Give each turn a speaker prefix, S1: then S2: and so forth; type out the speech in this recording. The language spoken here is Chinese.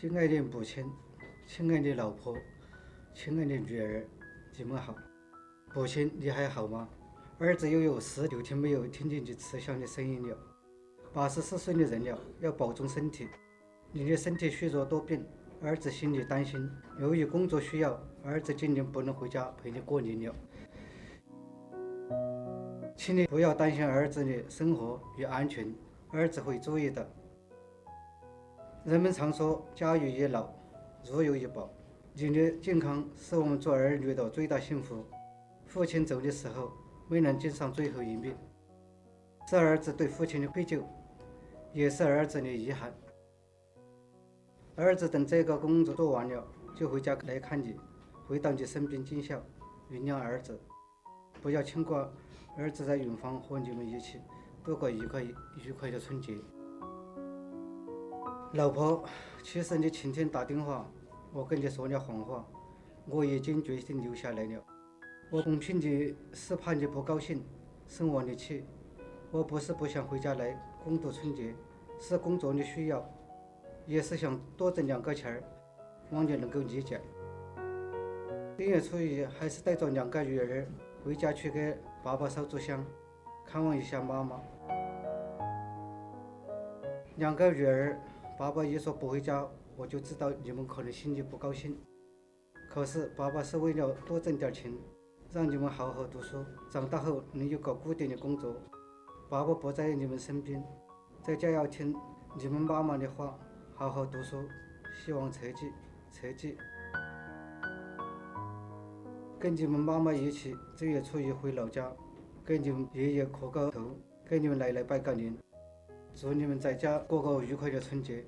S1: 敬爱的母亲，亲爱的老婆，亲爱的女儿，你们好。母亲，你还好吗？儿子又有十九天没有听见你慈祥的声音了。八十四岁的人了，要保重身体。你的身体虚弱多病，儿子心里担心。由于工作需要，儿子今年不能回家陪你过年了。请你不要担心儿子的生活与安全，儿子会注意的。人们常说“家有一老，如有一宝”，你的健康是我们做儿女的最大幸福。父亲走的时候没能见上最后一面，是儿子对父亲的愧疚，也是儿子的遗憾。儿子等这个工作做完了，就回家来看你，回到你身边尽孝，原谅儿子，不要牵挂。儿子在远方和你们一起度过愉快愉快的春节。老婆，其实你前天打电话，我跟你说了谎话，我已经决定留下来了。我哄骗你是怕你不高兴，生我的气。我不是不想回家来共度春节，是工作的需要，也是想多挣两个钱儿，望你能够理解。正月初一还是带着两个女儿回家去给。爸爸烧柱香，看望一下妈妈。两个女儿，爸爸一说不回家，我就知道你们可能心里不高兴。可是爸爸是为了多挣点钱，让你们好好读书，长大后能有个固定的工作。爸爸不在你们身边，在家要听你们妈妈的话，好好读书，希望成绩，成绩。跟你们妈妈一起正月初一回老家，给你们爷爷磕个头，给你们奶奶拜个年，祝你们在家过个愉快的春节。